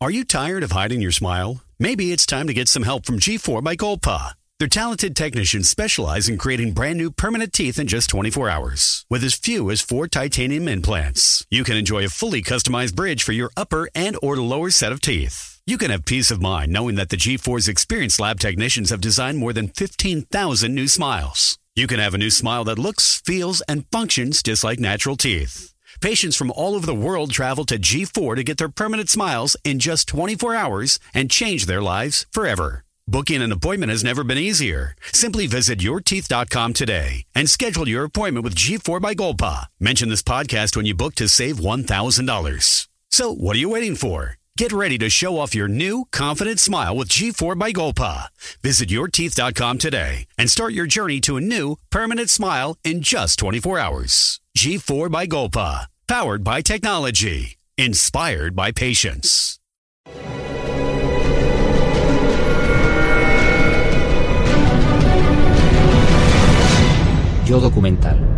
Are you tired of hiding your smile? Maybe it's time to get some help from G4 by Golpa. Their talented technicians specialize in creating brand new permanent teeth in just 24 hours. With as few as four titanium implants, you can enjoy a fully customized bridge for your upper and or lower set of teeth. You can have peace of mind knowing that the G4's experienced lab technicians have designed more than 15,000 new smiles. You can have a new smile that looks, feels, and functions just like natural teeth. Patients from all over the world travel to G4 to get their permanent smiles in just 24 hours and change their lives forever. Booking an appointment has never been easier. Simply visit yourteeth.com today and schedule your appointment with G4 by Golpa. Mention this podcast when you book to save $1,000. So, what are you waiting for? Get ready to show off your new, confident smile with G4 by Golpa. Visit yourteeth.com today and start your journey to a new, permanent smile in just 24 hours. G4 by Golpa. Powered by technology. Inspired by patience. Yo documental.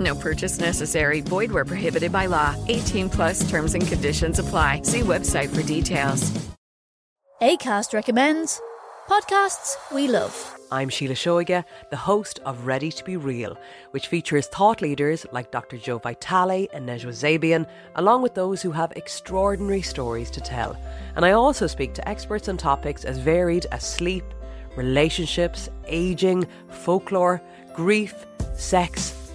No purchase necessary. Void where prohibited by law. 18 plus terms and conditions apply. See website for details. ACAST recommends podcasts we love. I'm Sheila Shoiga, the host of Ready to Be Real, which features thought leaders like Dr. Joe Vitale and Nejwa Zabian, along with those who have extraordinary stories to tell. And I also speak to experts on topics as varied as sleep, relationships, aging, folklore, grief, sex,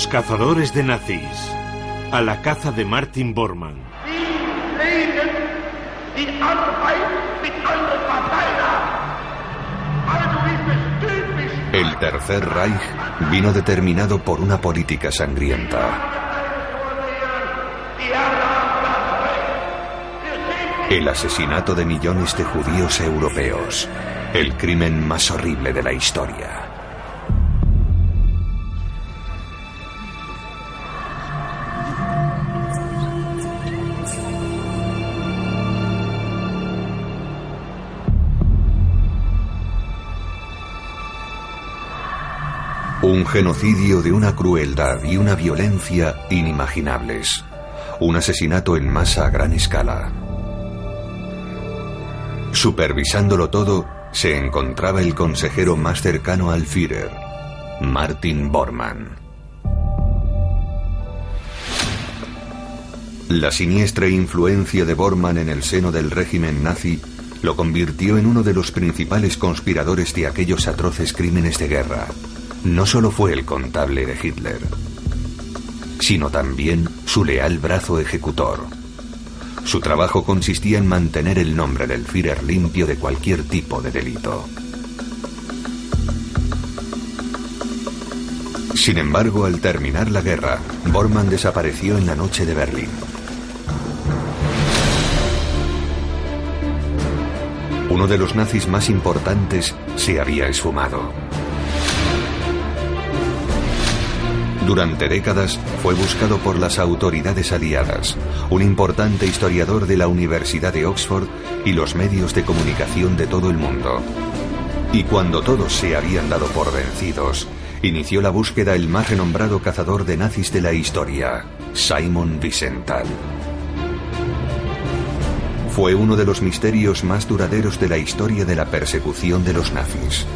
Los cazadores de nazis. A la caza de Martin Bormann. El Tercer Reich vino determinado por una política sangrienta. El asesinato de millones de judíos europeos. El crimen más horrible de la historia. Genocidio de una crueldad y una violencia inimaginables. Un asesinato en masa a gran escala. Supervisándolo todo, se encontraba el consejero más cercano al Führer, Martin Bormann. La siniestra influencia de Bormann en el seno del régimen nazi lo convirtió en uno de los principales conspiradores de aquellos atroces crímenes de guerra. No solo fue el contable de Hitler, sino también su leal brazo ejecutor. Su trabajo consistía en mantener el nombre del Führer limpio de cualquier tipo de delito. Sin embargo, al terminar la guerra, Bormann desapareció en la noche de Berlín. Uno de los nazis más importantes se había esfumado. Durante décadas fue buscado por las autoridades aliadas, un importante historiador de la Universidad de Oxford y los medios de comunicación de todo el mundo. Y cuando todos se habían dado por vencidos, inició la búsqueda el más renombrado cazador de nazis de la historia, Simon Wiesenthal. Fue uno de los misterios más duraderos de la historia de la persecución de los nazis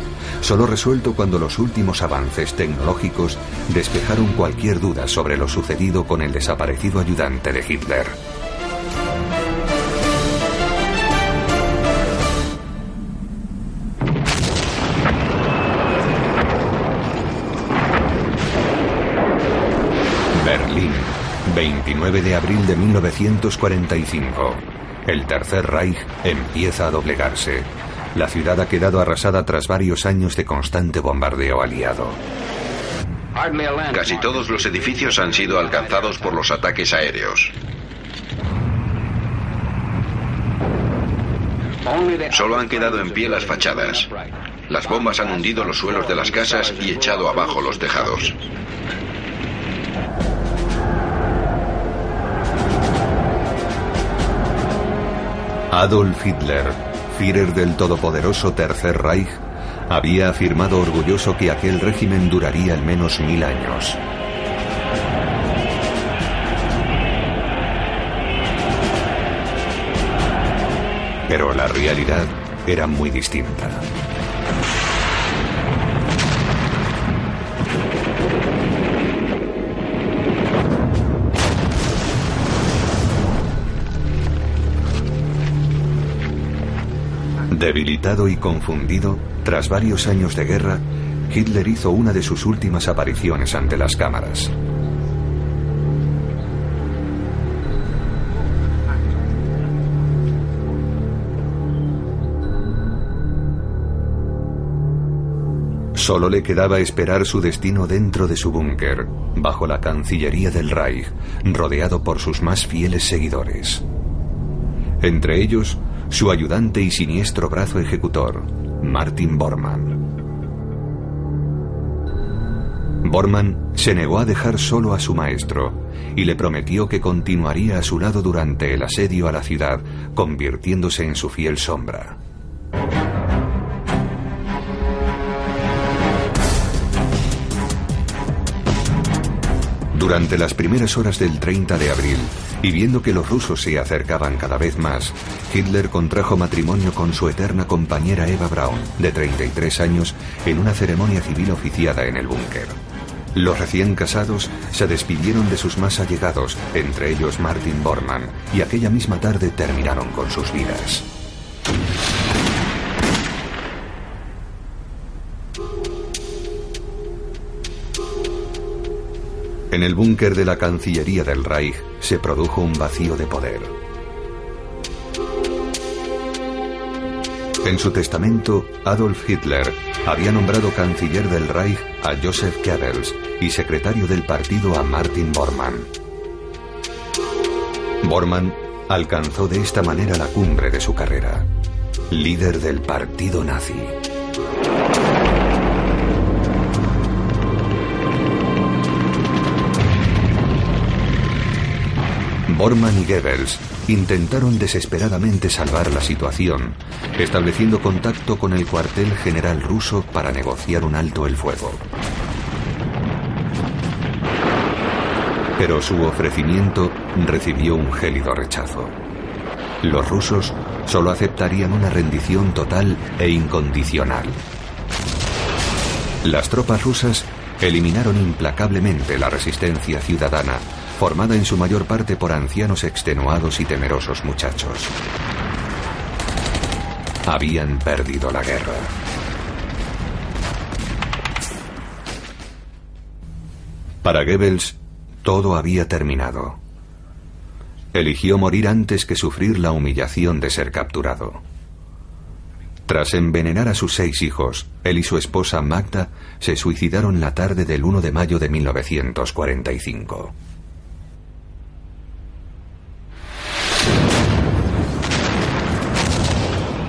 solo resuelto cuando los últimos avances tecnológicos despejaron cualquier duda sobre lo sucedido con el desaparecido ayudante de Hitler. Berlín, 29 de abril de 1945. El Tercer Reich empieza a doblegarse. La ciudad ha quedado arrasada tras varios años de constante bombardeo aliado. Casi todos los edificios han sido alcanzados por los ataques aéreos. Solo han quedado en pie las fachadas. Las bombas han hundido los suelos de las casas y echado abajo los tejados. Adolf Hitler, Führer del todopoderoso Tercer Reich, había afirmado orgulloso que aquel régimen duraría al menos mil años. Pero la realidad era muy distinta. Debilitado y confundido, tras varios años de guerra, Hitler hizo una de sus últimas apariciones ante las cámaras. Solo le quedaba esperar su destino dentro de su búnker, bajo la Cancillería del Reich, rodeado por sus más fieles seguidores. Entre ellos, su ayudante y siniestro brazo ejecutor, Martin Bormann. Bormann se negó a dejar solo a su maestro y le prometió que continuaría a su lado durante el asedio a la ciudad, convirtiéndose en su fiel sombra. Durante las primeras horas del 30 de abril, y viendo que los rusos se acercaban cada vez más, Hitler contrajo matrimonio con su eterna compañera Eva Braun, de 33 años, en una ceremonia civil oficiada en el búnker. Los recién casados se despidieron de sus más allegados, entre ellos Martin Bormann, y aquella misma tarde terminaron con sus vidas. En el búnker de la Cancillería del Reich se produjo un vacío de poder. En su testamento, Adolf Hitler había nombrado canciller del Reich a Joseph Goebbels y secretario del partido a Martin Bormann. Bormann alcanzó de esta manera la cumbre de su carrera, líder del partido nazi. Bormann y Goebbels intentaron desesperadamente salvar la situación, estableciendo contacto con el cuartel general ruso para negociar un alto el fuego. Pero su ofrecimiento recibió un gélido rechazo. Los rusos solo aceptarían una rendición total e incondicional. Las tropas rusas eliminaron implacablemente la resistencia ciudadana formada en su mayor parte por ancianos extenuados y temerosos muchachos. Habían perdido la guerra. Para Goebbels, todo había terminado. Eligió morir antes que sufrir la humillación de ser capturado. Tras envenenar a sus seis hijos, él y su esposa Magda se suicidaron la tarde del 1 de mayo de 1945.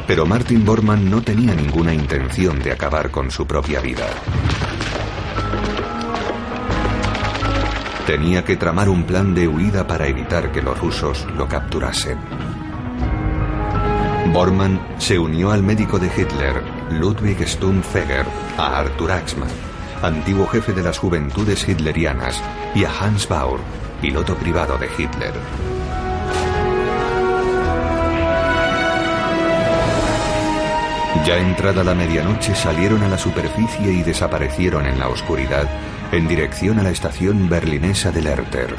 Pero Martin Bormann no tenía ninguna intención de acabar con su propia vida. Tenía que tramar un plan de huida para evitar que los rusos lo capturasen. Bormann se unió al médico de Hitler, Ludwig Stumpfegger, a Arthur Axmann, antiguo jefe de las juventudes hitlerianas, y a Hans Baur, piloto privado de Hitler. Ya entrada la medianoche salieron a la superficie y desaparecieron en la oscuridad en dirección a la estación berlinesa de Lerter.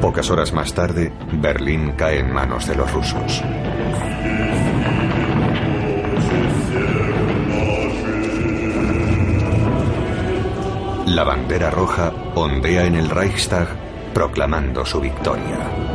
Pocas horas más tarde, Berlín cae en manos de los rusos. La bandera roja ondea en el Reichstag proclamando su victoria.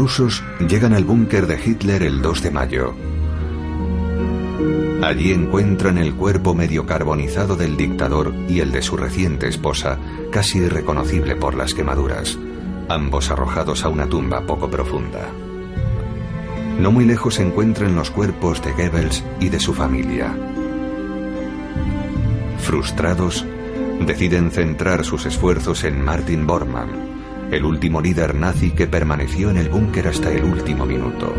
Rusos llegan al búnker de Hitler el 2 de mayo. Allí encuentran el cuerpo medio carbonizado del dictador y el de su reciente esposa, casi irreconocible por las quemaduras, ambos arrojados a una tumba poco profunda. No muy lejos se encuentran los cuerpos de Goebbels y de su familia. Frustrados, deciden centrar sus esfuerzos en Martin Bormann, el último líder nazi que permaneció en el búnker hasta el último minuto.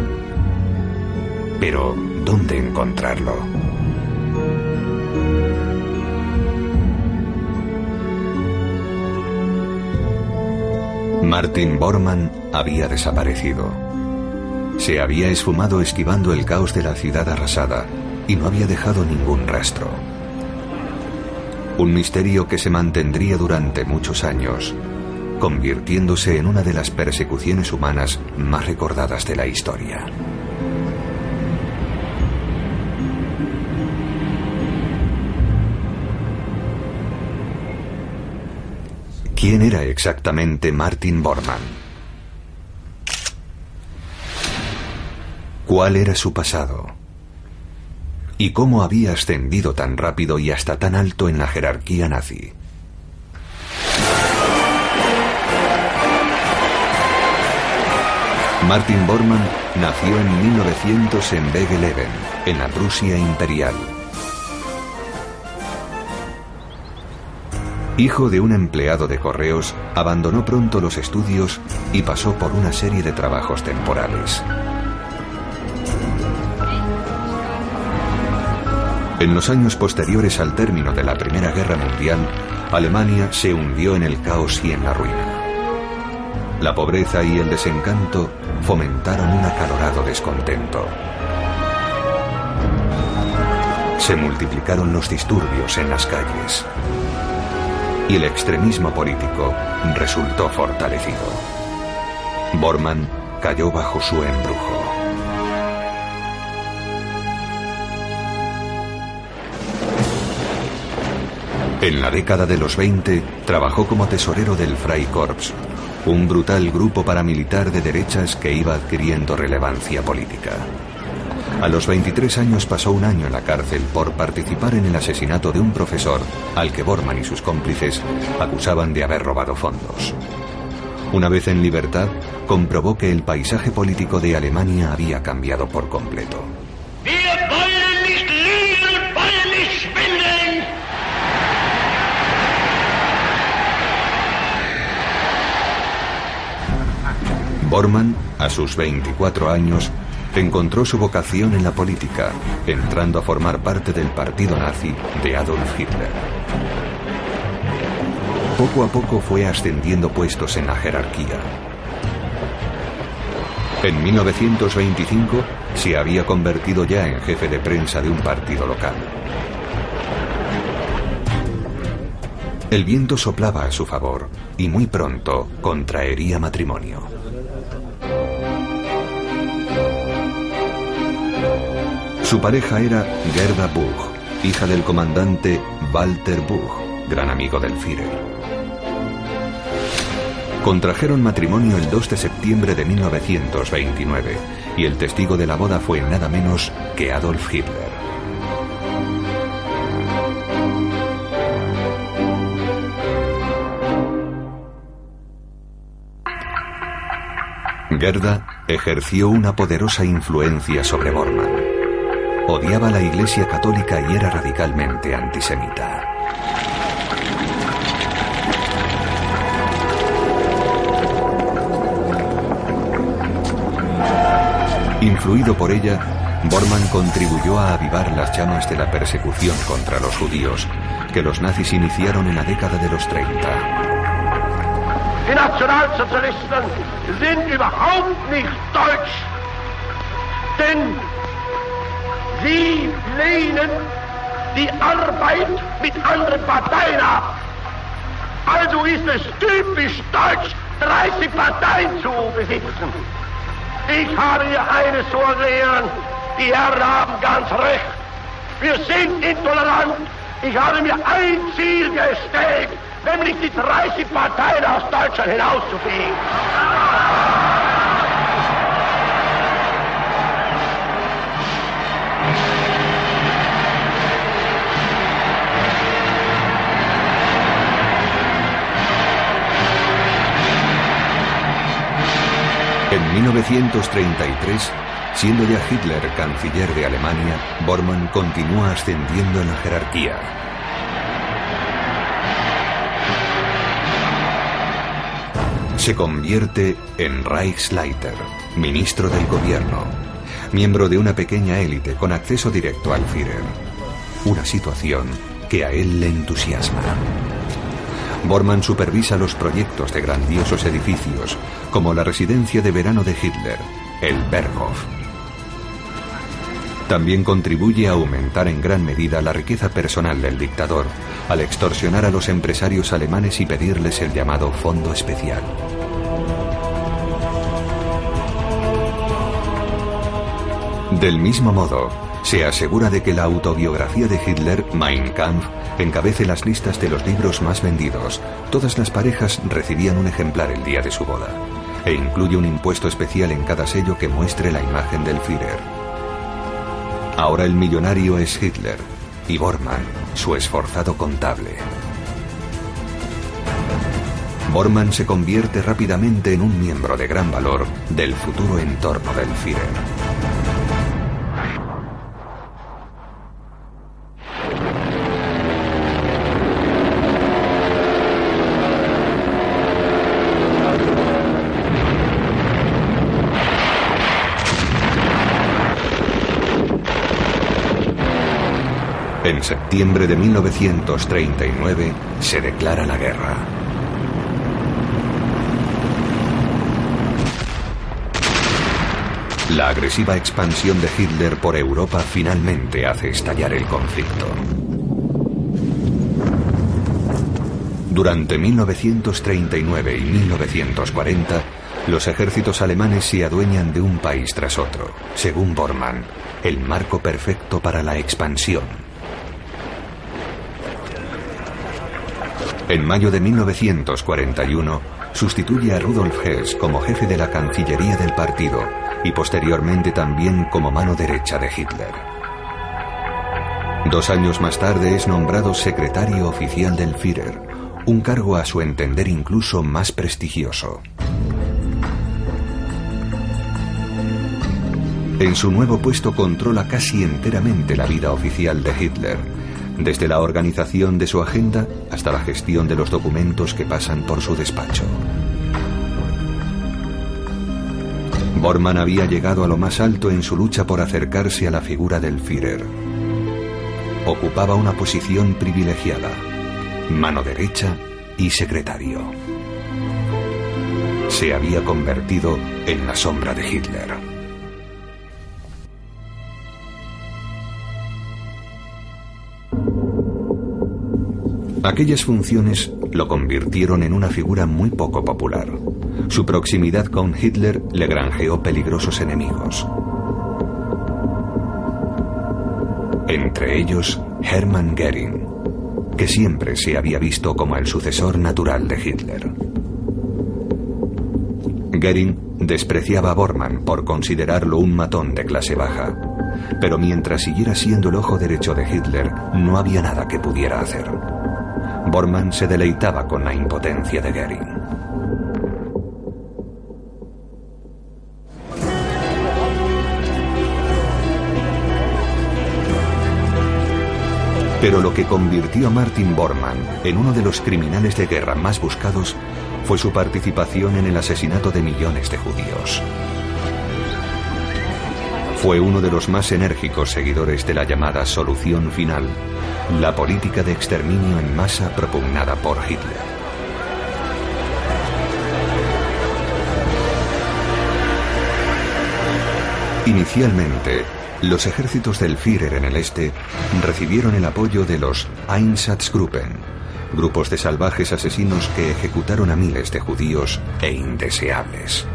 Pero, ¿dónde encontrarlo? Martin Bormann había desaparecido. Se había esfumado esquivando el caos de la ciudad arrasada y no había dejado ningún rastro. Un misterio que se mantendría durante muchos años, convirtiéndose en una de las persecuciones humanas más recordadas de la historia. ¿Quién era exactamente Martin Bormann? ¿Cuál era su pasado? ¿Y cómo había ascendido tan rápido y hasta tan alto en la jerarquía nazi? Martin Bormann nació en 1900 en Wegeleven, en la Prusia imperial. Hijo de un empleado de correos, abandonó pronto los estudios y pasó por una serie de trabajos temporales. En los años posteriores al término de la Primera Guerra Mundial, Alemania se hundió en el caos y en la ruina. La pobreza y el desencanto fomentaron un acalorado descontento. Se multiplicaron los disturbios en las calles y el extremismo político resultó fortalecido. Bormann cayó bajo su embrujo. En la década de los 20 trabajó como tesorero del Freikorps, un brutal grupo paramilitar de derechas que iba adquiriendo relevancia política. A los 23 años pasó un año en la cárcel por participar en el asesinato de un profesor al que Bormann y sus cómplices acusaban de haber robado fondos. Una vez en libertad, comprobó que el paisaje político de Alemania había cambiado por completo. Bormann, a sus 24 años, encontró su vocación en la política, entrando a formar parte del partido nazi de Adolf Hitler. Poco a poco fue ascendiendo puestos en la jerarquía. En 1925 se había convertido ya en jefe de prensa de un partido local. El viento soplaba a su favor y muy pronto contraería matrimonio. Su pareja era Gerda Buch, hija del comandante Walter Buch, gran amigo del Führer. Contrajeron matrimonio el 2 de septiembre de 1929 y el testigo de la boda fue nada menos que Adolf Hitler. Gerda ejerció una poderosa influencia sobre Bormann. Odiaba la Iglesia Católica y era radicalmente antisemita. Influido por ella, Bormann contribuyó a avivar las llamas de la persecución contra los judíos que los nazis iniciaron en la década de los 30. Die Nationalsozialisten sind überhaupt nicht deutsch. Sie lehnen die Arbeit mit anderen Parteien ab. Also ist es typisch deutsch, 30 Parteien zu besitzen. Ich habe hier eines zu erklären, die Herren haben ganz recht. Wir sind intolerant. Ich habe mir ein Ziel gestellt, nämlich die 30 Parteien aus Deutschland hinauszufegen. En 1933, siendo ya Hitler canciller de Alemania, Bormann continúa ascendiendo en la jerarquía. Se convierte en Reichsleiter, ministro del gobierno, miembro de una pequeña élite con acceso directo al Führer. Una situación que a él le entusiasma. Bormann supervisa los proyectos de grandiosos edificios, como la residencia de verano de Hitler, el Berghof. También contribuye a aumentar en gran medida la riqueza personal del dictador, al extorsionar a los empresarios alemanes y pedirles el llamado Fondo Especial. Del mismo modo, se asegura de que la autobiografía de Hitler, Mein Kampf, encabece las listas de los libros más vendidos. Todas las parejas recibían un ejemplar el día de su boda. e incluye un impuesto especial en cada sello que muestre la imagen del Führer. Ahora el millonario es Hitler y Bormann, su esforzado contable. Bormann se convierte rápidamente en un miembro de gran valor del futuro entorno del Führer. En septiembre de 1939 se declara la guerra. La agresiva expansión de Hitler por Europa finalmente hace estallar el conflicto. Durante 1939 y 1940, los ejércitos alemanes se adueñan de un país tras otro, según Bormann, el marco perfecto para la expansión. En mayo de 1941, sustituye a Rudolf Hess como jefe de la Cancillería del partido y posteriormente también como mano derecha de Hitler. Dos años más tarde es nombrado secretario oficial del Führer, un cargo a su entender incluso más prestigioso. En su nuevo puesto controla casi enteramente la vida oficial de Hitler, desde la organización de su agenda hasta la gestión de los documentos que pasan por su despacho. Bormann había llegado a lo más alto en su lucha por acercarse a la figura del Führer. Ocupaba una posición privilegiada, mano derecha y secretario. Se había convertido en la sombra de Hitler. Aquellas funciones lo convirtieron en una figura muy poco popular. Su proximidad con Hitler le granjeó peligrosos enemigos. Entre ellos, Hermann Goering, que siempre se había visto como el sucesor natural de Hitler. Goering despreciaba a Bormann por considerarlo un matón de clase baja, pero mientras siguiera siendo el ojo derecho de Hitler, no había nada que pudiera hacer. Bormann se deleitaba con la impotencia de Goering. Pero lo que convirtió a Martin Bormann en uno de los criminales de guerra más buscados fue su participación en el asesinato de millones de judíos. Fue uno de los más enérgicos seguidores de la llamada solución final, la política de exterminio en masa propugnada por Hitler. Inicialmente, los ejércitos del Führer en el este recibieron el apoyo de los Einsatzgruppen, grupos de salvajes asesinos que ejecutaron a miles de judíos e indeseables.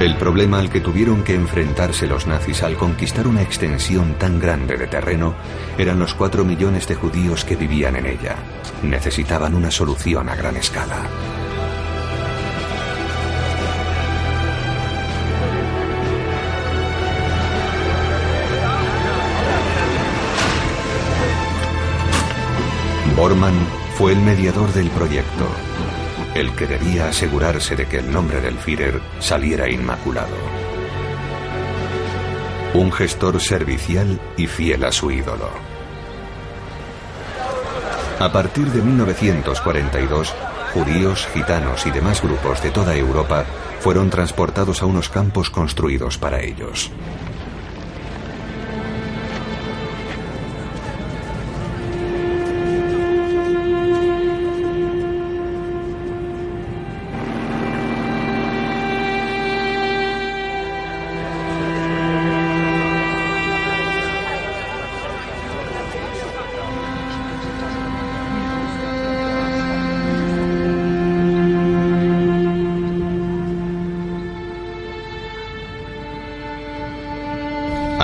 El problema al que tuvieron que enfrentarse los nazis al conquistar una extensión tan grande de terreno eran los cuatro millones de judíos que vivían en ella. Necesitaban una solución a gran escala. Bormann fue el mediador del proyecto el que debía asegurarse de que el nombre del Führer saliera inmaculado. Un gestor servicial y fiel a su ídolo. A partir de 1942, judíos, gitanos y demás grupos de toda Europa fueron transportados a unos campos construidos para ellos.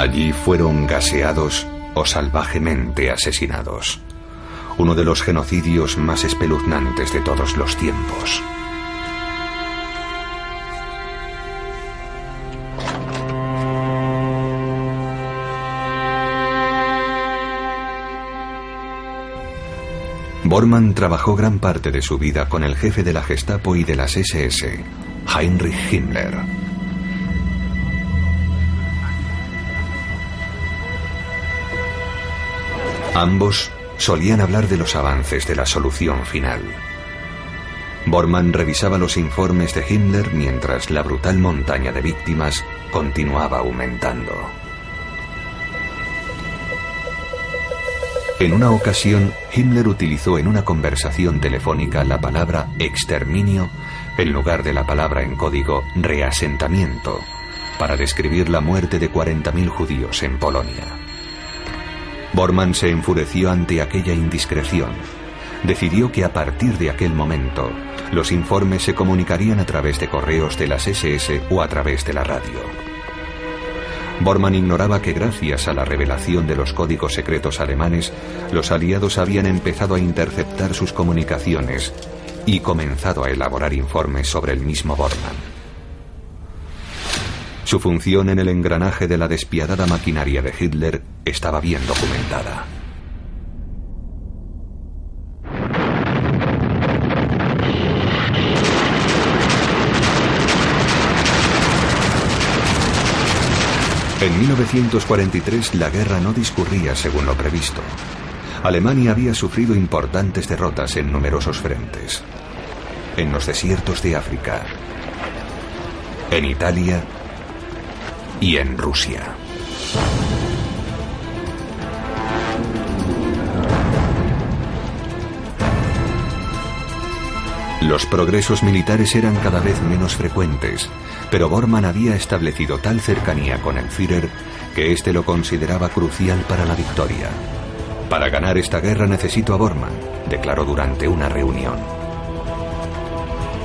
Allí fueron gaseados o salvajemente asesinados. Uno de los genocidios más espeluznantes de todos los tiempos. Bormann trabajó gran parte de su vida con el jefe de la Gestapo y de las SS, Heinrich Himmler. Ambos solían hablar de los avances de la solución final. Bormann revisaba los informes de Himmler mientras la brutal montaña de víctimas continuaba aumentando. En una ocasión, Himmler utilizó en una conversación telefónica la palabra exterminio en lugar de la palabra en código reasentamiento para describir la muerte de 40.000 judíos en Polonia. Bormann se enfureció ante aquella indiscreción. Decidió que a partir de aquel momento, los informes se comunicarían a través de correos de las SS o a través de la radio. Bormann ignoraba que gracias a la revelación de los códigos secretos alemanes, los aliados habían empezado a interceptar sus comunicaciones y comenzado a elaborar informes sobre el mismo Bormann. Su función en el engranaje de la despiadada maquinaria de Hitler estaba bien documentada. En 1943 la guerra no discurría según lo previsto. Alemania había sufrido importantes derrotas en numerosos frentes. En los desiertos de África, en Italia y en Rusia. Los progresos militares eran cada vez menos frecuentes, pero Bormann había establecido tal cercanía con el Führer que éste lo consideraba crucial para la victoria. Para ganar esta guerra necesito a Bormann, declaró durante una reunión.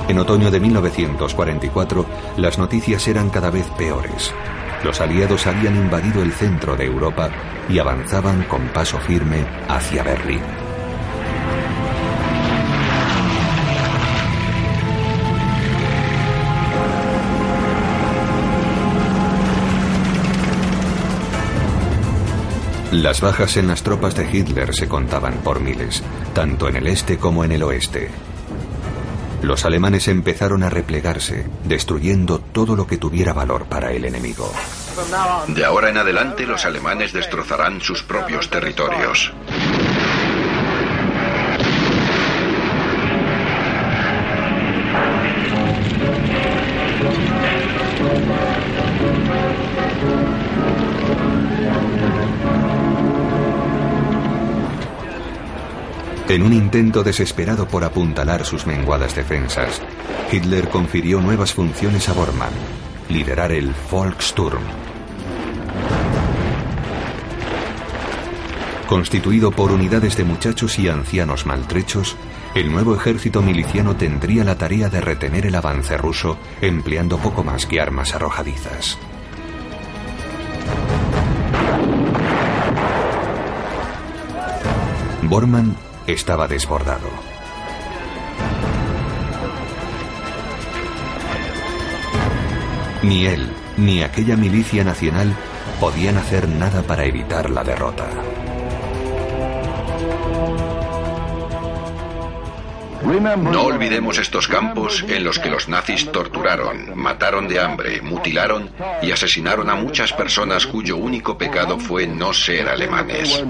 En otoño de 1944, las noticias eran cada vez peores. Los aliados habían invadido el centro de Europa y avanzaban con paso firme hacia Berlín. Las bajas en las tropas de Hitler se contaban por miles, tanto en el este como en el oeste. Los alemanes empezaron a replegarse, destruyendo todo lo que tuviera valor para el enemigo. De ahora en adelante los alemanes destrozarán sus propios territorios. En un intento desesperado por apuntalar sus menguadas defensas, Hitler confirió nuevas funciones a Bormann, liderar el Volkssturm. Constituido por unidades de muchachos y ancianos maltrechos, el nuevo ejército miliciano tendría la tarea de retener el avance ruso empleando poco más que armas arrojadizas. Bormann estaba desbordado. Ni él, ni aquella milicia nacional podían hacer nada para evitar la derrota. No olvidemos estos campos en los que los nazis torturaron, mataron de hambre, mutilaron y asesinaron a muchas personas cuyo único pecado fue no ser alemanes.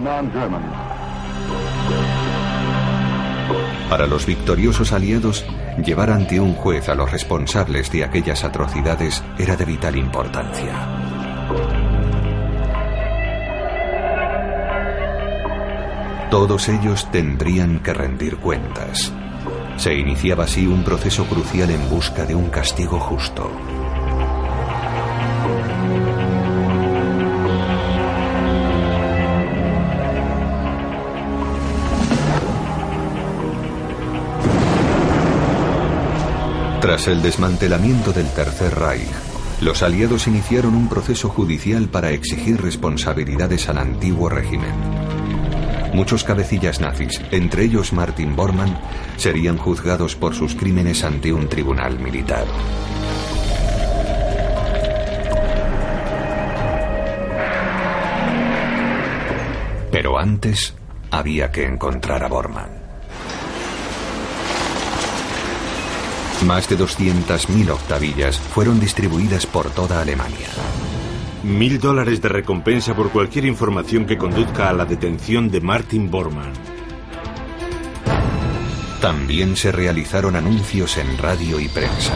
Para los victoriosos aliados, llevar ante un juez a los responsables de aquellas atrocidades era de vital importancia. Todos ellos tendrían que rendir cuentas. Se iniciaba así un proceso crucial en busca de un castigo justo. Tras el desmantelamiento del Tercer Reich, Los aliados iniciaron un proceso judicial para exigir responsabilidades al antiguo régimen. Muchos cabecillas nazis, entre ellos Martin Bormann, serían juzgados por sus crímenes ante un tribunal militar. Pero antes había que encontrar a Bormann. Más de 200.000 octavillas fueron distribuidas por toda Alemania. Mil dólares de recompensa por cualquier información que conduzca a la detención de Martin Bormann. También se realizaron anuncios en radio y prensa.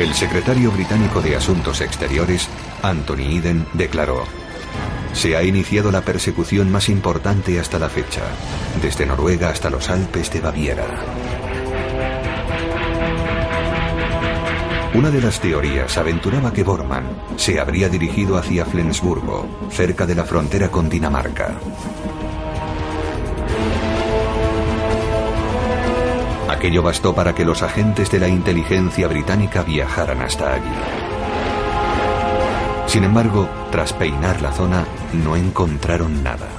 El secretario británico de Asuntos Exteriores, Anthony Eden, declaró, se ha iniciado la persecución más importante hasta la fecha, desde Noruega hasta los Alpes de Baviera. Una de las teorías aventuraba que Bormann se habría dirigido hacia Flensburgo, cerca de la frontera con Dinamarca. Aquello bastó para que los agentes de la inteligencia británica viajaran hasta allí. Sin embargo, tras peinar la zona, no encontraron nada.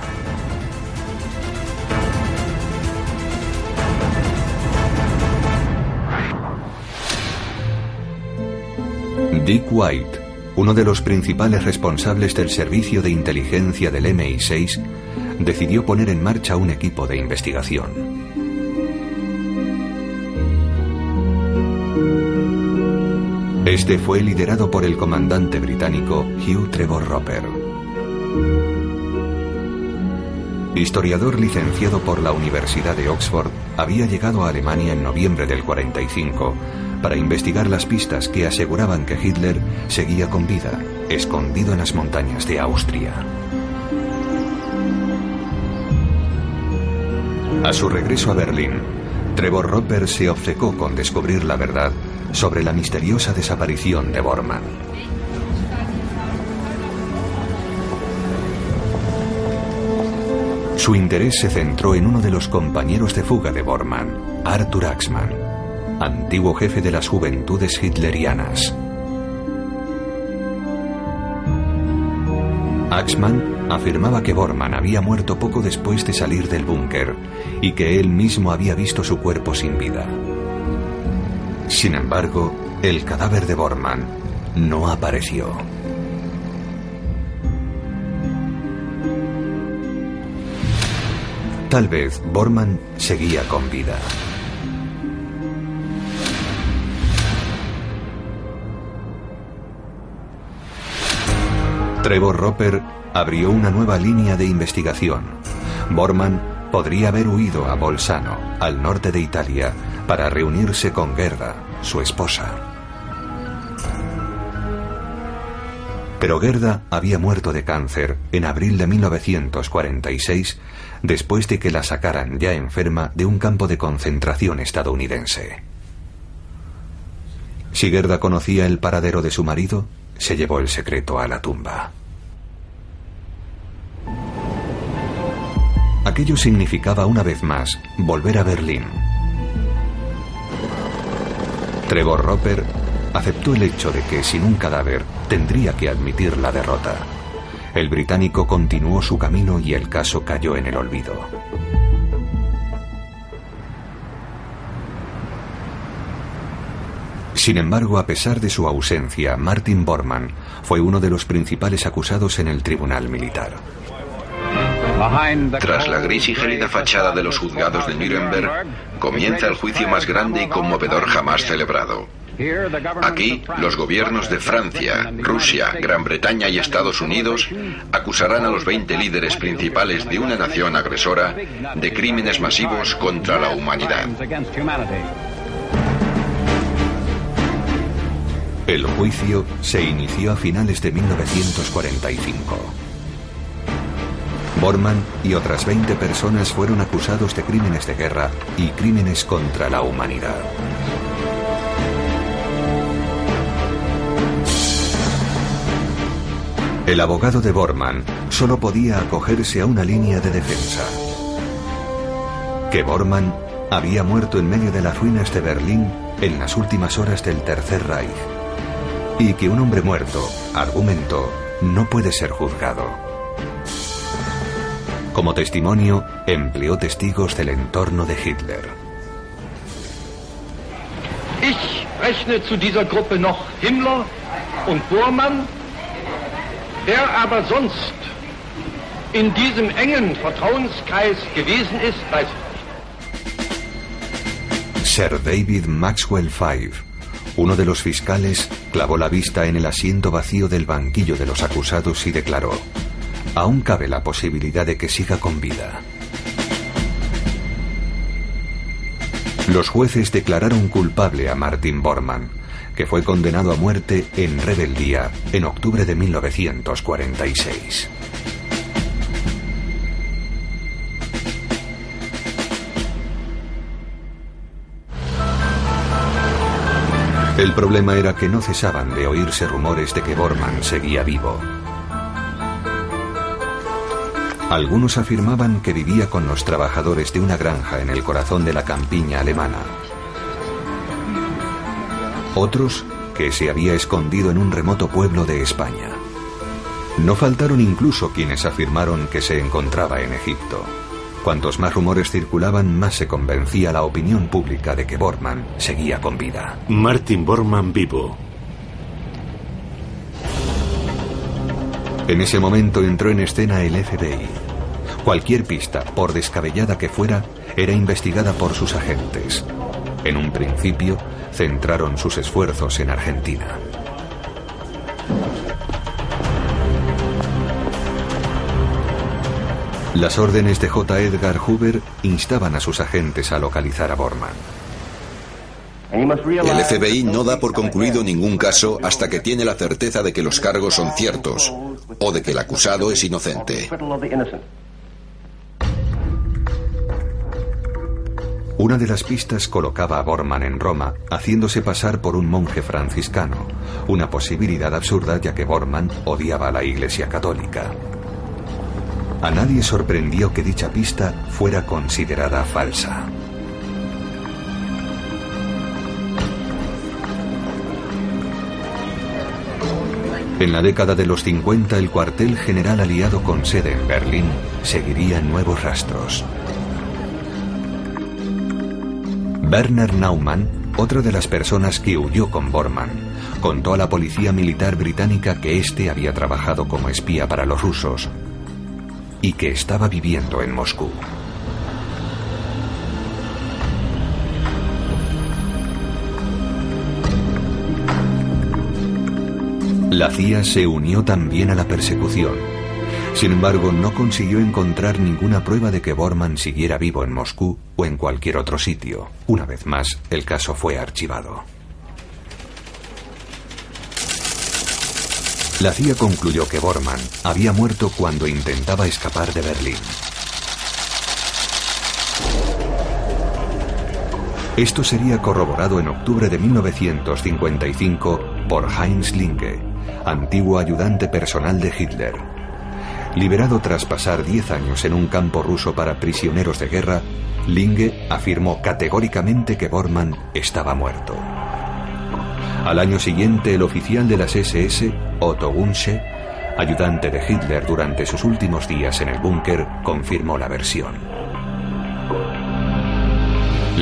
Dick White, uno de los principales responsables del servicio de inteligencia del MI6, decidió poner en marcha un equipo de investigación. Este fue liderado por el comandante británico Hugh Trevor Roper. Historiador licenciado por la Universidad de Oxford, había llegado a Alemania en noviembre del 45 para investigar las pistas que aseguraban que Hitler seguía con vida, escondido en las montañas de Austria. A su regreso a Berlín, Trevor Roper se obcecó con descubrir la verdad sobre la misteriosa desaparición de Bormann. Su interés se centró en uno de los compañeros de fuga de Bormann, Arthur Axmann, antiguo jefe de las juventudes hitlerianas. Axmann afirmaba que Bormann había muerto poco después de salir del búnker y que él mismo había visto su cuerpo sin vida. Sin embargo, el cadáver de Bormann no apareció. Tal vez Bormann seguía con vida. Trevor Roper abrió una nueva línea de investigación. Bormann podría haber huido a Bolzano, al norte de Italia, para reunirse con Gerda, su esposa. Pero Gerda había muerto de cáncer en abril de 1946 después de que la sacaran ya enferma de un campo de concentración estadounidense. Si Gerda conocía el paradero de su marido, se llevó el secreto a la tumba. Aquello significaba una vez más volver a Berlín. Trevor Roper aceptó el hecho de que sin un cadáver tendría que admitir la derrota. El británico continuó su camino y el caso cayó en el olvido. Sin embargo, a pesar de su ausencia, Martin Bormann fue uno de los principales acusados en el tribunal militar. Tras la gris y gélida fachada de los juzgados de Nuremberg, comienza el juicio más grande y conmovedor jamás celebrado. Aquí, los gobiernos de Francia, Rusia, Gran Bretaña y Estados Unidos acusarán a los 20 líderes principales de una nación agresora de crímenes masivos contra la humanidad. El juicio se inició a finales de 1945. Bormann y otras 20 personas fueron acusados de crímenes de guerra y crímenes contra la humanidad. El abogado de Bormann solo podía acogerse a una línea de defensa. Que Bormann había muerto en medio de las ruinas de Berlín en las últimas horas del Tercer Reich. Y que un hombre muerto, argumentó, no puede ser juzgado. Como testimonio, empleó testigos del entorno de Hitler. Ich rechne zu dieser Gruppe noch Himmler und Bormann, wer aber sonst in diesem engen Vertrauenskreis gewesen ist, weiß Sir David Maxwell Five, uno de los fiscales, clavó la vista en el asiento vacío del banquillo de los acusados y declaró, aún cabe la posibilidad de que siga con vida. Los jueces declararon culpable a Martin Bormann, que fue condenado a muerte en rebeldía en octubre de 1946. El problema era que no cesaban de oírse rumores de que Bormann seguía vivo. Algunos afirmaban que vivía con los trabajadores de una granja en el corazón de la campiña alemana. Otros que se había escondido en un remoto pueblo de España. No faltaron incluso quienes afirmaron que se encontraba en Egipto. Cuantos más rumores circulaban, más se convencía la opinión pública de que Bormann seguía con vida. Martin Bormann vivo. En ese momento entró en escena el FBI. Cualquier pista, por descabellada que fuera, era investigada por sus agentes. En un principio, centraron sus esfuerzos en Argentina. Las órdenes de J. Edgar Hoover instaban a sus agentes a localizar a Bormann. El FBI no da por concluido ningún caso hasta que tiene la certeza de que los cargos son ciertos o de que el acusado es inocente. Una de las pistas colocaba a Bormann en Roma, haciéndose pasar por un monje franciscano, una posibilidad absurda ya que Bormann odiaba a la Iglesia Católica. A nadie sorprendió que dicha pista fuera considerada falsa. En la década de los 50 el cuartel general aliado con sede en Berlín seguiría nuevos rastros. Werner Naumann, otra de las personas que huyó con Bormann, contó a la policía militar británica que éste había trabajado como espía para los rusos y que estaba viviendo en Moscú. La CIA se unió también a la persecución. Sin embargo, no consiguió encontrar ninguna prueba de que Bormann siguiera vivo en Moscú o en cualquier otro sitio. Una vez más, el caso fue archivado. La CIA concluyó que Bormann había muerto cuando intentaba escapar de Berlín. Esto sería corroborado en octubre de 1955 por Heinz Linke, antiguo ayudante personal de Hitler. Liberado tras pasar 10 años en un campo ruso para prisioneros de guerra, Linge afirmó categóricamente que Bormann estaba muerto. Al año siguiente, el oficial de las SS, Otto Gunsche, ayudante de Hitler durante sus últimos días en el búnker, confirmó la versión.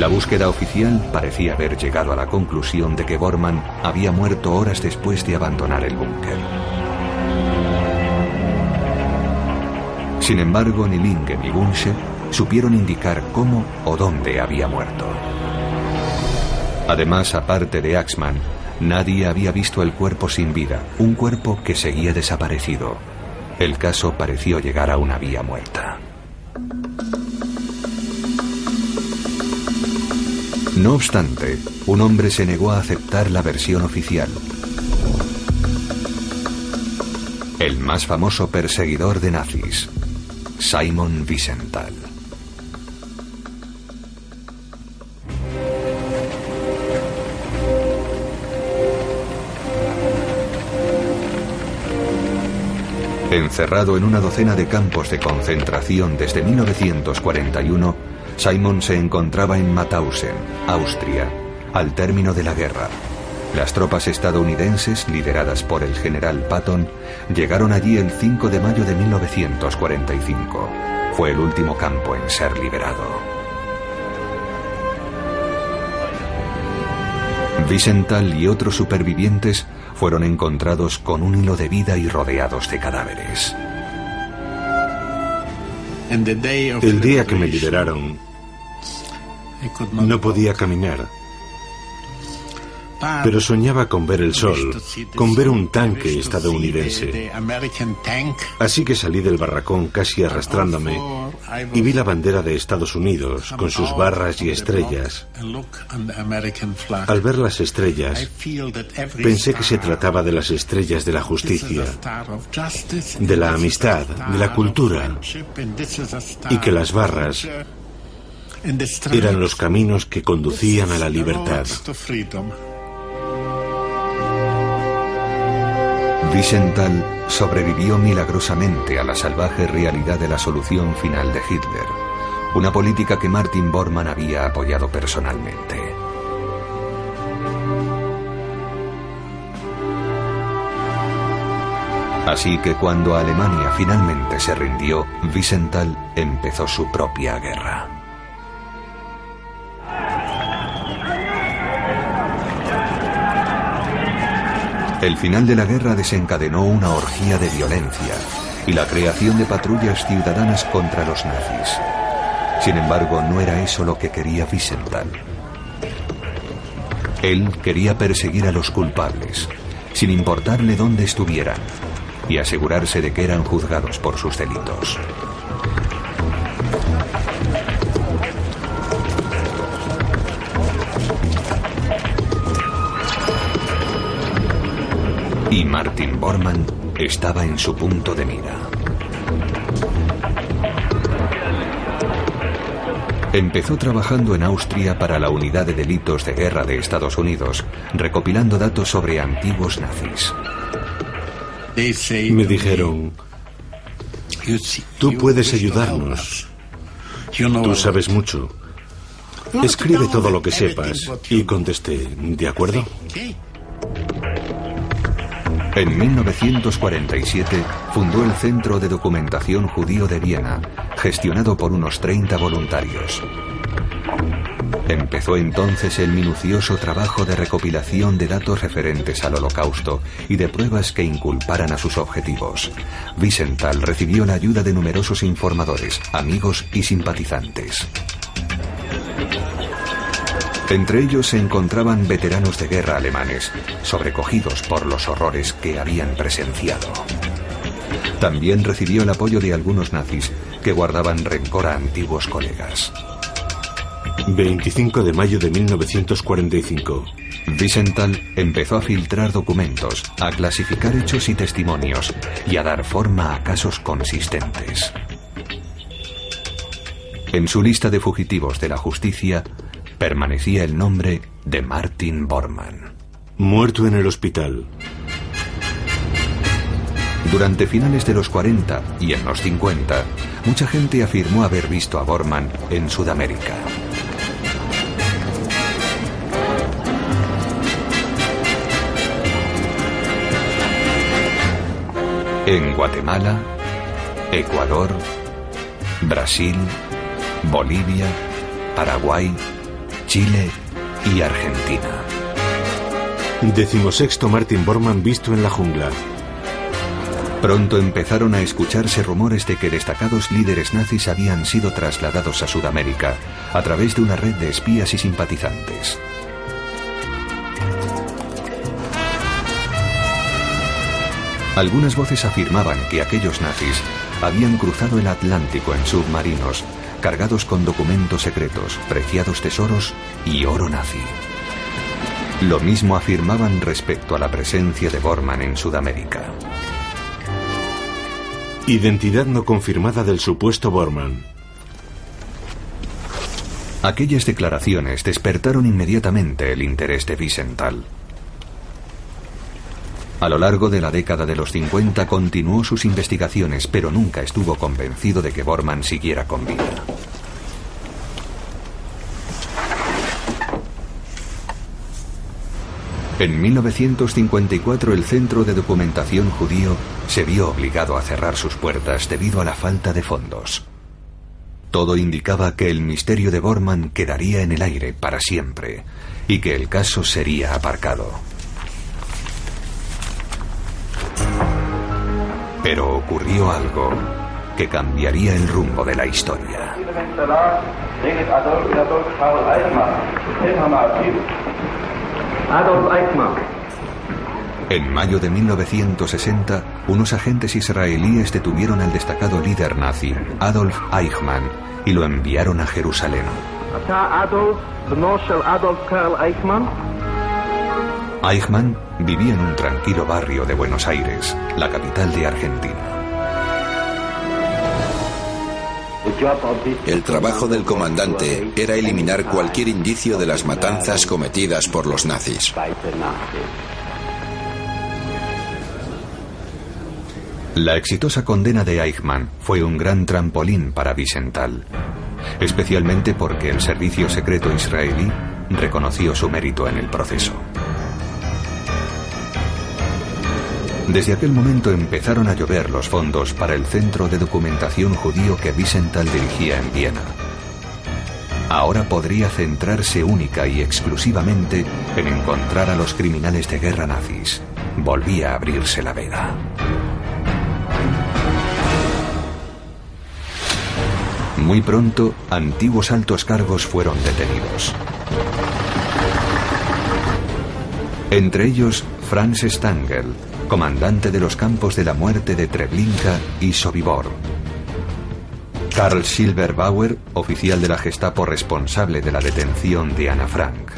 La búsqueda oficial parecía haber llegado a la conclusión de que Bormann había muerto horas después de abandonar el búnker. Sin embargo, ni Linge ni Gunsche supieron indicar cómo o dónde había muerto. Además, aparte de Axmann, Nadie había visto el cuerpo sin vida, un cuerpo que seguía desaparecido. El caso pareció llegar a una vía muerta. No obstante, un hombre se negó a aceptar la versión oficial. El más famoso perseguidor de nazis, Simon Wiesenthal. Encerrado en una docena de campos de concentración desde 1941, Simon se encontraba en Mauthausen, Austria, al término de la guerra. Las tropas estadounidenses, lideradas por el general Patton, llegaron allí el 5 de mayo de 1945. Fue el último campo en ser liberado. Wiesenthal y otros supervivientes fueron encontrados con un hilo de vida y rodeados de cadáveres. El día que me liberaron, no podía caminar. Pero soñaba con ver el sol, con ver un tanque estadounidense. Así que salí del barracón casi arrastrándome y vi la bandera de Estados Unidos con sus barras y estrellas. Al ver las estrellas, pensé que se trataba de las estrellas de la justicia, de la amistad, de la cultura, y que las barras eran los caminos que conducían a la libertad. Wiesenthal sobrevivió milagrosamente a la salvaje realidad de la solución final de Hitler, una política que Martin Bormann había apoyado personalmente. Así que cuando Alemania finalmente se rindió, Wiesenthal empezó su propia guerra. El final de la guerra desencadenó una orgía de violencia y la creación de patrullas ciudadanas contra los nazis. Sin embargo, no era eso lo que quería Wiesenthal. Él quería perseguir a los culpables, sin importarle dónde estuvieran, y asegurarse de que eran juzgados por sus delitos. Martin Bormann estaba en su punto de mira. Empezó trabajando en Austria para la Unidad de Delitos de Guerra de Estados Unidos, recopilando datos sobre antiguos nazis. Me dijeron, tú puedes ayudarnos. Tú sabes mucho. Escribe todo lo que sepas. Y contesté, ¿de acuerdo? En 1947 fundó el Centro de Documentación Judío de Viena, gestionado por unos 30 voluntarios. Empezó entonces el minucioso trabajo de recopilación de datos referentes al holocausto y de pruebas que inculparan a sus objetivos. Wiesenthal recibió la ayuda de numerosos informadores, amigos y simpatizantes. Entre ellos se encontraban veteranos de guerra alemanes, sobrecogidos por los horrores que habían presenciado. También recibió el apoyo de algunos nazis que guardaban rencor a antiguos colegas. 25 de mayo de 1945. Wiesenthal empezó a filtrar documentos, a clasificar hechos y testimonios y a dar forma a casos consistentes. En su lista de fugitivos de la justicia permanecía el nombre de Martin Bormann. Muerto en el hospital. Durante finales de los 40 y en los 50, mucha gente afirmó haber visto a Bormann en Sudamérica. En Guatemala, Ecuador, Brasil, Bolivia, Paraguay, Chile y Argentina. Decimosexto Martin Bormann visto en la jungla. Pronto empezaron a escucharse rumores de que destacados líderes nazis habían sido trasladados a Sudamérica a través de una red de espías y simpatizantes. Algunas voces afirmaban que aquellos nazis habían cruzado el Atlántico en submarinos, cargados con documentos secretos, preciados tesoros y oro nazi. Lo mismo afirmaban respecto a la presencia de Bormann en Sudamérica. Identidad no confirmada del supuesto Bormann. Aquellas declaraciones despertaron inmediatamente el interés de Wiesenthal. A lo largo de la década de los 50 continuó sus investigaciones, pero nunca estuvo convencido de que Bormann siguiera con vida. En 1954 el Centro de Documentación Judío se vio obligado a cerrar sus puertas debido a la falta de fondos. Todo indicaba que el misterio de Bormann quedaría en el aire para siempre y que el caso sería aparcado. Pero ocurrió algo que cambiaría el rumbo de la historia. Adolf Eichmann. En mayo de 1960, unos agentes israelíes detuvieron al destacado líder nazi, Adolf Eichmann, y lo enviaron a Jerusalén. Eichmann vivía en un tranquilo barrio de Buenos Aires, la capital de Argentina. El trabajo del comandante era eliminar cualquier indicio de las matanzas cometidas por los nazis. La exitosa condena de Eichmann fue un gran trampolín para Wiesenthal, especialmente porque el servicio secreto israelí reconoció su mérito en el proceso. Desde aquel momento empezaron a llover los fondos para el centro de documentación judío que Wiesenthal dirigía en Viena. Ahora podría centrarse única y exclusivamente en encontrar a los criminales de guerra nazis. Volvía a abrirse la veda. Muy pronto, antiguos altos cargos fueron detenidos. Entre ellos, Franz Stangl, comandante de los campos de la muerte de Treblinka y Sobibor. Karl Silberbauer, oficial de la Gestapo responsable de la detención de Anna Frank.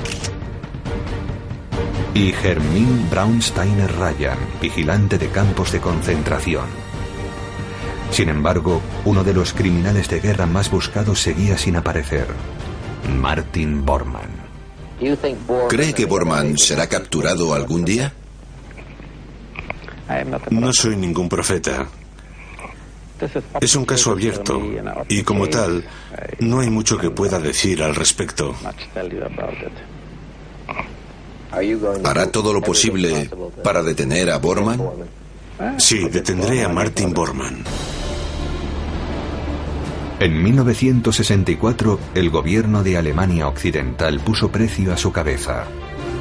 Y Hermin Braunsteiner Ryan, vigilante de campos de concentración. Sin embargo, uno de los criminales de guerra más buscados seguía sin aparecer. Martin Bormann. ¿Cree que Bormann será capturado algún día? No soy ningún profeta. Es un caso abierto y como tal no hay mucho que pueda decir al respecto. ¿Hará todo lo posible para detener a Bormann? Sí, detendré a Martin Bormann. En 1964, el gobierno de Alemania Occidental puso precio a su cabeza,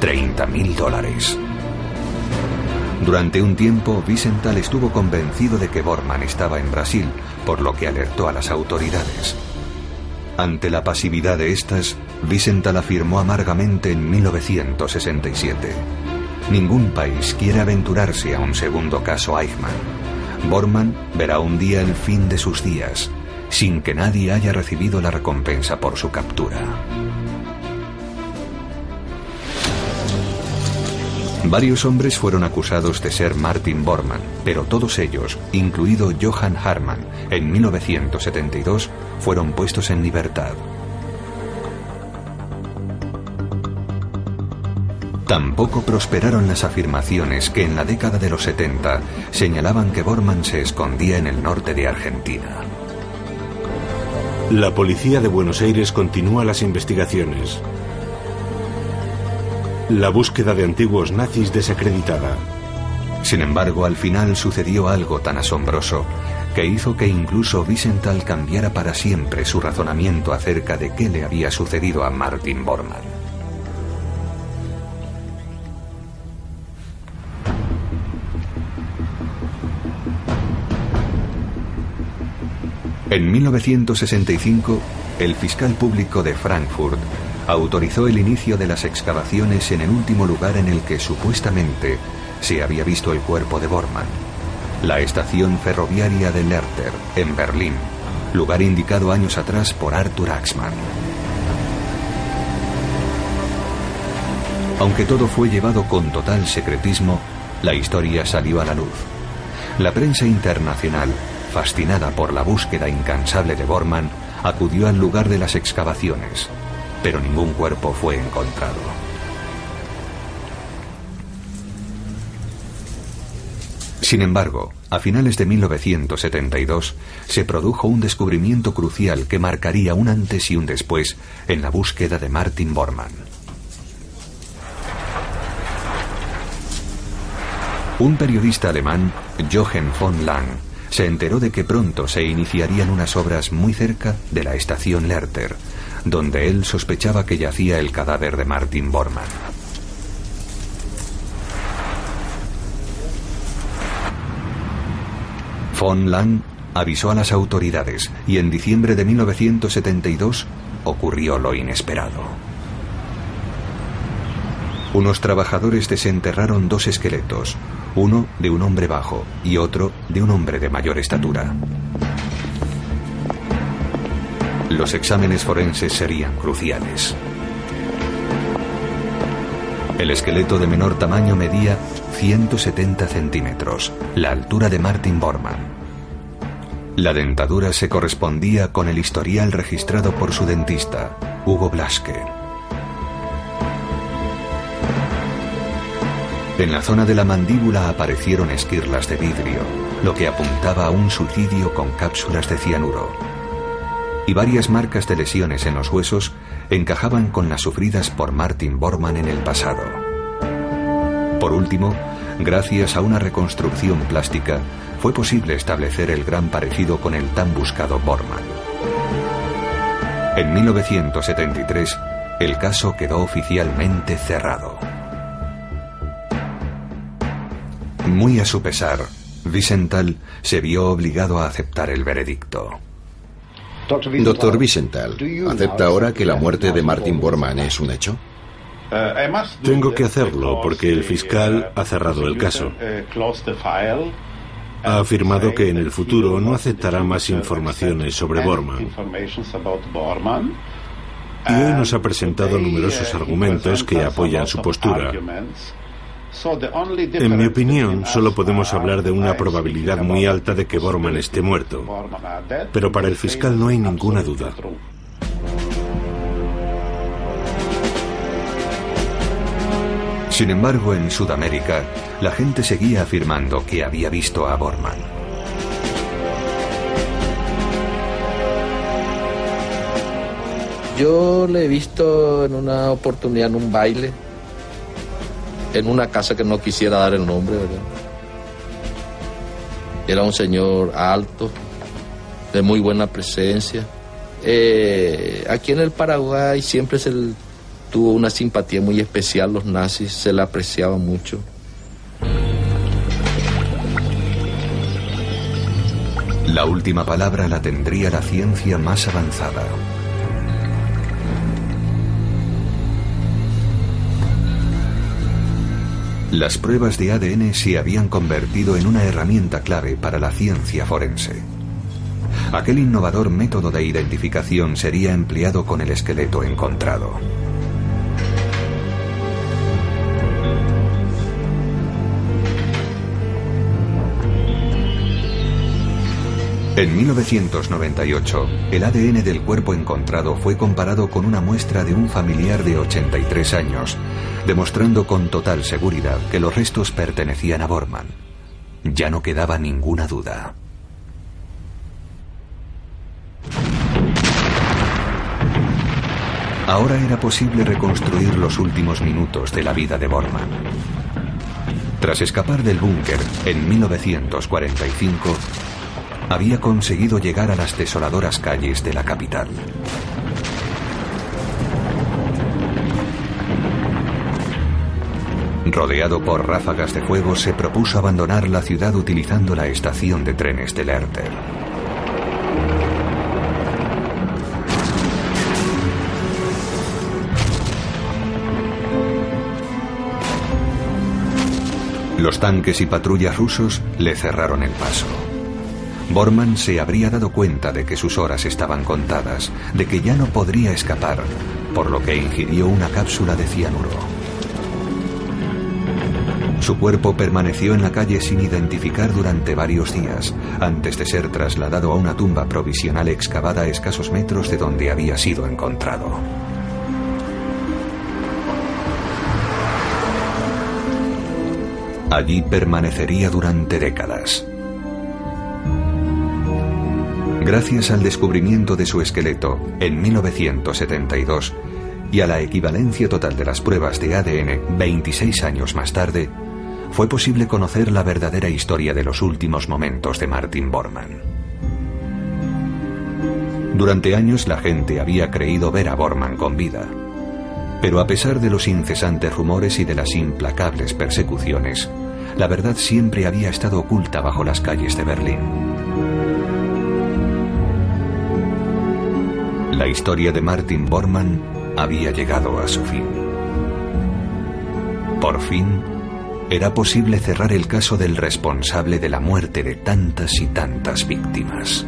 30 mil dólares. Durante un tiempo, Wiesenthal estuvo convencido de que Bormann estaba en Brasil, por lo que alertó a las autoridades. Ante la pasividad de estas, Wiesenthal afirmó amargamente en 1967. Ningún país quiere aventurarse a un segundo caso Eichmann. Bormann verá un día el fin de sus días, sin que nadie haya recibido la recompensa por su captura. Varios hombres fueron acusados de ser Martin Bormann, pero todos ellos, incluido Johann Harman, en 1972, fueron puestos en libertad. Tampoco prosperaron las afirmaciones que en la década de los 70 señalaban que Bormann se escondía en el norte de Argentina. La policía de Buenos Aires continúa las investigaciones. La búsqueda de antiguos nazis desacreditada. Sin embargo, al final sucedió algo tan asombroso que hizo que incluso Wiesenthal cambiara para siempre su razonamiento acerca de qué le había sucedido a Martin Bormann. En 1965, el fiscal público de Frankfurt autorizó el inicio de las excavaciones en el último lugar en el que supuestamente se había visto el cuerpo de Bormann, la estación ferroviaria de Lerter, en Berlín, lugar indicado años atrás por Arthur Axmann. Aunque todo fue llevado con total secretismo, la historia salió a la luz. La prensa internacional fascinada por la búsqueda incansable de Bormann, acudió al lugar de las excavaciones, pero ningún cuerpo fue encontrado. Sin embargo, a finales de 1972 se produjo un descubrimiento crucial que marcaría un antes y un después en la búsqueda de Martin Bormann. Un periodista alemán, Jochen von Lang, se enteró de que pronto se iniciarían unas obras muy cerca de la estación Lerter, donde él sospechaba que yacía el cadáver de Martin Bormann. Von Lang avisó a las autoridades y en diciembre de 1972 ocurrió lo inesperado. Unos trabajadores desenterraron dos esqueletos, uno de un hombre bajo y otro de un hombre de mayor estatura. Los exámenes forenses serían cruciales. El esqueleto de menor tamaño medía 170 centímetros, la altura de Martin Bormann. La dentadura se correspondía con el historial registrado por su dentista, Hugo Blaske. En la zona de la mandíbula aparecieron esquirlas de vidrio, lo que apuntaba a un suicidio con cápsulas de cianuro y varias marcas de lesiones en los huesos encajaban con las sufridas por Martin Bormann en el pasado. Por último, gracias a una reconstrucción plástica, fue posible establecer el gran parecido con el tan buscado Bormann. En 1973, el caso quedó oficialmente cerrado. Muy a su pesar, Wiesenthal se vio obligado a aceptar el veredicto. Doctor Wiesenthal, ¿acepta ahora que la muerte de Martin Bormann es un hecho? Tengo que hacerlo porque el fiscal ha cerrado el caso. Ha afirmado que en el futuro no aceptará más informaciones sobre Bormann. Y hoy nos ha presentado numerosos argumentos que apoyan su postura. En mi opinión, solo podemos hablar de una probabilidad muy alta de que Bormann esté muerto. Pero para el fiscal no hay ninguna duda. Sin embargo, en Sudamérica, la gente seguía afirmando que había visto a Bormann. Yo le he visto en una oportunidad en un baile en una casa que no quisiera dar el nombre. Era un señor alto, de muy buena presencia. Eh, aquí en el Paraguay siempre se tuvo una simpatía muy especial, los nazis se le apreciaba mucho. La última palabra la tendría la ciencia más avanzada. Las pruebas de ADN se habían convertido en una herramienta clave para la ciencia forense. Aquel innovador método de identificación sería empleado con el esqueleto encontrado. En 1998, el ADN del cuerpo encontrado fue comparado con una muestra de un familiar de 83 años, demostrando con total seguridad que los restos pertenecían a Bormann. Ya no quedaba ninguna duda. Ahora era posible reconstruir los últimos minutos de la vida de Bormann. Tras escapar del búnker en 1945, había conseguido llegar a las desoladoras calles de la capital. Rodeado por ráfagas de fuego, se propuso abandonar la ciudad utilizando la estación de trenes de Lerter. Los tanques y patrullas rusos le cerraron el paso. Bormann se habría dado cuenta de que sus horas estaban contadas, de que ya no podría escapar, por lo que ingirió una cápsula de cianuro. Su cuerpo permaneció en la calle sin identificar durante varios días, antes de ser trasladado a una tumba provisional excavada a escasos metros de donde había sido encontrado. Allí permanecería durante décadas. Gracias al descubrimiento de su esqueleto en 1972 y a la equivalencia total de las pruebas de ADN 26 años más tarde, fue posible conocer la verdadera historia de los últimos momentos de Martin Bormann. Durante años la gente había creído ver a Bormann con vida, pero a pesar de los incesantes rumores y de las implacables persecuciones, la verdad siempre había estado oculta bajo las calles de Berlín. La historia de Martin Bormann había llegado a su fin. Por fin, era posible cerrar el caso del responsable de la muerte de tantas y tantas víctimas.